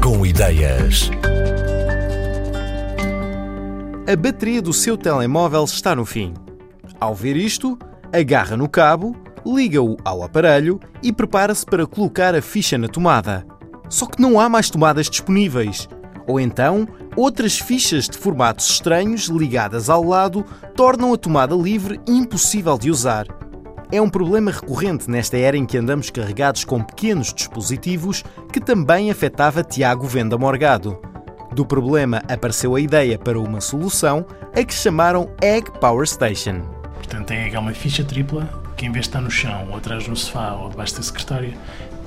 Com Ideias. A bateria do seu telemóvel está no fim. Ao ver isto, agarra no cabo, liga-o ao aparelho e prepara-se para colocar a ficha na tomada. Só que não há mais tomadas disponíveis. Ou então, outras fichas de formatos estranhos ligadas ao lado tornam a tomada livre impossível de usar. É um problema recorrente nesta era em que andamos carregados com pequenos dispositivos que também afetava Tiago Venda Morgado. Do problema apareceu a ideia para uma solução, a que chamaram Egg Power Station. Portanto, a Egg é uma ficha tripla que, em vez de estar no chão, ou atrás do sofá, ou debaixo da secretária,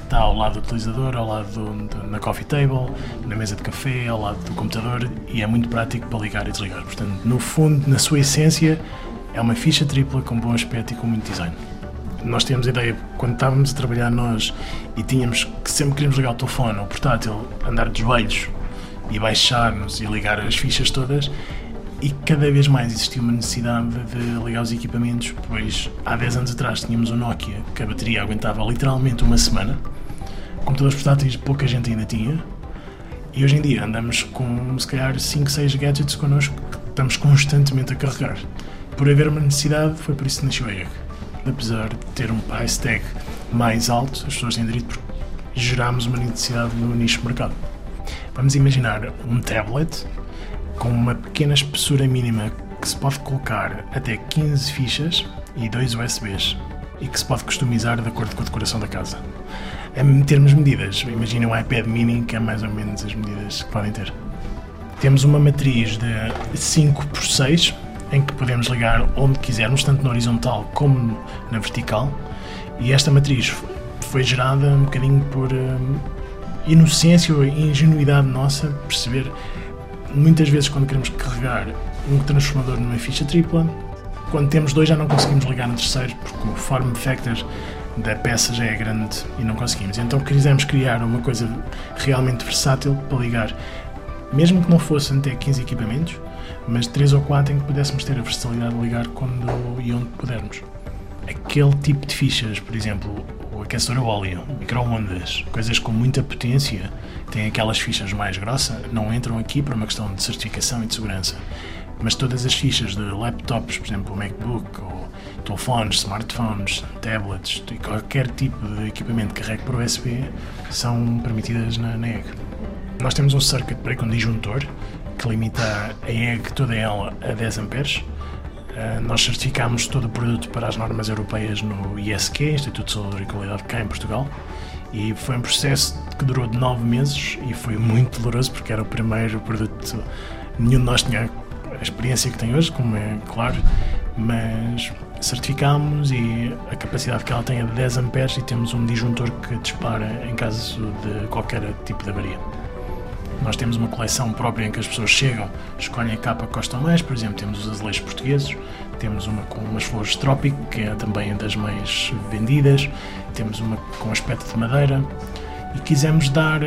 está ao lado do utilizador, ao lado do, do, na coffee table, na mesa de café, ao lado do computador e é muito prático para ligar e desligar. Portanto, no fundo, na sua essência, é uma ficha tripla com bom aspecto e com muito design. Nós temos a ideia, quando estávamos a trabalhar nós e tínhamos que sempre queríamos ligar o telefone o portátil, andar de joelhos e baixar-nos e ligar as fichas todas, e cada vez mais existia uma necessidade de ligar os equipamentos, pois há 10 anos atrás tínhamos um Nokia que a bateria aguentava literalmente uma semana, computadores portáteis pouca gente ainda tinha, e hoje em dia andamos com se calhar 5, 6 gadgets connosco que estamos constantemente a carregar. Por haver uma necessidade, foi por isso que nasceu a Egg. Apesar de ter um price tag mais alto, as pessoas têm direito porque gerámos uma necessidade no nicho de mercado. Vamos imaginar um tablet com uma pequena espessura mínima que se pode colocar até 15 fichas e dois USBs e que se pode customizar de acordo com a decoração da casa. Em termos de medidas, imaginem um iPad mini que é mais ou menos as medidas que podem ter. Temos uma matriz de 5 por 6 em que podemos ligar onde quisermos, tanto na horizontal como na vertical. E esta matriz foi gerada um bocadinho por um, inocência ou ingenuidade nossa, perceber muitas vezes quando queremos carregar um transformador numa ficha tripla, quando temos dois já não conseguimos ligar no terceiro porque o form factor da peça já é grande e não conseguimos. Então quisemos criar uma coisa realmente versátil para ligar, mesmo que não fossem até 15 equipamentos, mas 3 ou 4 em que pudéssemos ter a versatilidade de ligar quando e onde pudermos. Aquele tipo de fichas, por exemplo, o aquecedor a óleo, micro-ondas, coisas com muita potência, têm aquelas fichas mais grossas, não entram aqui por uma questão de certificação e de segurança. Mas todas as fichas de laptops, por exemplo, o MacBook, ou telefones, smartphones, tablets e qualquer tipo de equipamento que carregue por USB são permitidas na, na EG. Nós temos um circuit breaker, um disjuntor, que limita a EG toda ela a 10 amperes. Uh, nós certificámos todo o produto para as normas europeias no ISQ, Instituto de Saúde e Qualidade, cá em Portugal, e foi um processo que durou de 9 meses e foi muito doloroso porque era o primeiro produto. Nenhum de nós tinha a experiência que tem hoje, como é claro, mas certificámos e a capacidade que ela tem é de 10 amperes e temos um disjuntor que dispara em caso de qualquer tipo de avaria. Nós temos uma coleção própria em que as pessoas chegam, escolhem a capa que gostam mais, por exemplo, temos os azulejos portugueses, temos uma com umas flores trópico, que é também das mais vendidas, temos uma com aspecto de madeira, e quisemos dar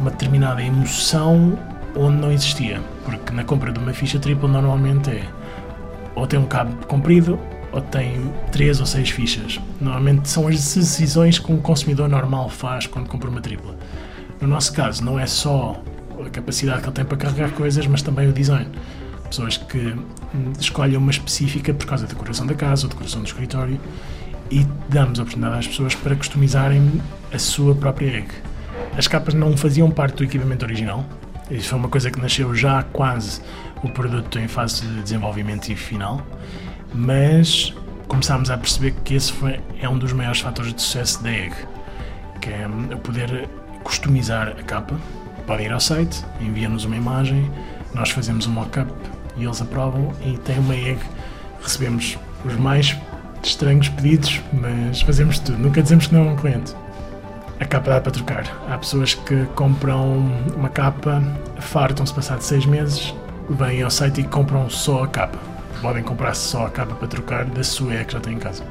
uma determinada emoção onde não existia, porque na compra de uma ficha tripla normalmente é ou tem um cabo comprido ou tem três ou seis fichas. Normalmente são as decisões que um consumidor normal faz quando compra uma tripla. No nosso caso, não é só a capacidade que ele tem para carregar coisas, mas também o design. Pessoas que escolhem uma específica por causa da decoração da casa ou decoração do escritório e damos a oportunidade às pessoas para customizarem a sua própria egg. As capas não faziam parte do equipamento original, isso foi uma coisa que nasceu já quase o produto em fase de desenvolvimento e final, mas começámos a perceber que esse foi, é um dos maiores fatores de sucesso da egg, que é o poder customizar a capa podem ir ao site, enviam-nos uma imagem, nós fazemos um mock-up e eles aprovam e tem uma egg. Recebemos os mais estranhos pedidos, mas fazemos tudo, nunca dizemos que não é um cliente. A capa dá para trocar. Há pessoas que compram uma capa, fartam-se passado seis meses, vêm ao site e compram só a capa. Podem comprar só a capa para trocar da sua que já têm em casa.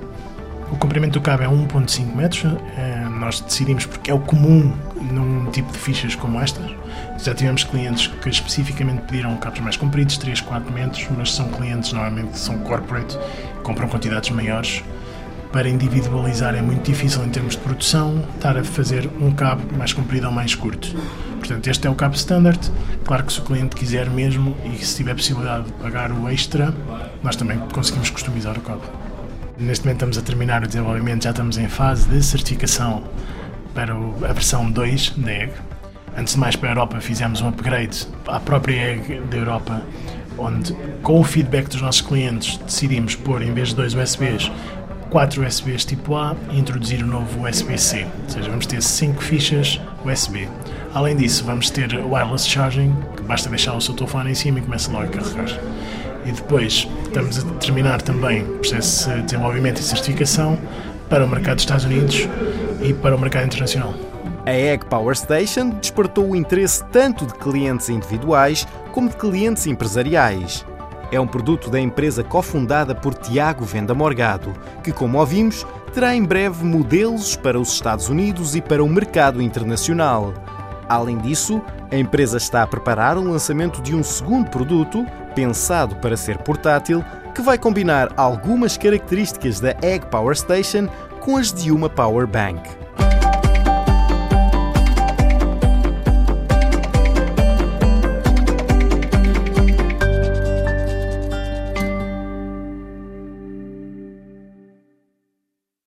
O comprimento do cabo é 1.5 metros. É, nós decidimos porque é o comum num tipo de fichas como estas. Já tivemos clientes que especificamente pediram cabos mais compridos, 3, 4 metros, mas são clientes normalmente que são corporate, compram quantidades maiores para individualizar é muito difícil em termos de produção estar a fazer um cabo mais comprido ou mais curto. Portanto, este é o cabo standard. Claro que se o cliente quiser mesmo e se tiver possibilidade de pagar o extra, nós também conseguimos customizar o cabo. Neste momento estamos a terminar o desenvolvimento, já estamos em fase de certificação para a versão 2 da EG. Antes de mais, para a Europa, fizemos um upgrade à própria EG da Europa, onde, com o feedback dos nossos clientes, decidimos pôr, em vez de dois USBs, quatro USBs tipo A e introduzir o novo USB-C. Ou seja, vamos ter cinco fichas USB. Além disso, vamos ter wireless charging, que basta deixar o seu telefone em cima e começa logo a carregar. E depois estamos a terminar também o processo de desenvolvimento e certificação para o mercado dos Estados Unidos e para o mercado internacional. A Egg Power Station despertou o interesse tanto de clientes individuais como de clientes empresariais. É um produto da empresa cofundada por Tiago Venda Morgado, que, como ouvimos, terá em breve modelos para os Estados Unidos e para o mercado internacional. Além disso, a empresa está a preparar o lançamento de um segundo produto, pensado para ser portátil, que vai combinar algumas características da Egg Power Station com as de uma Power Bank.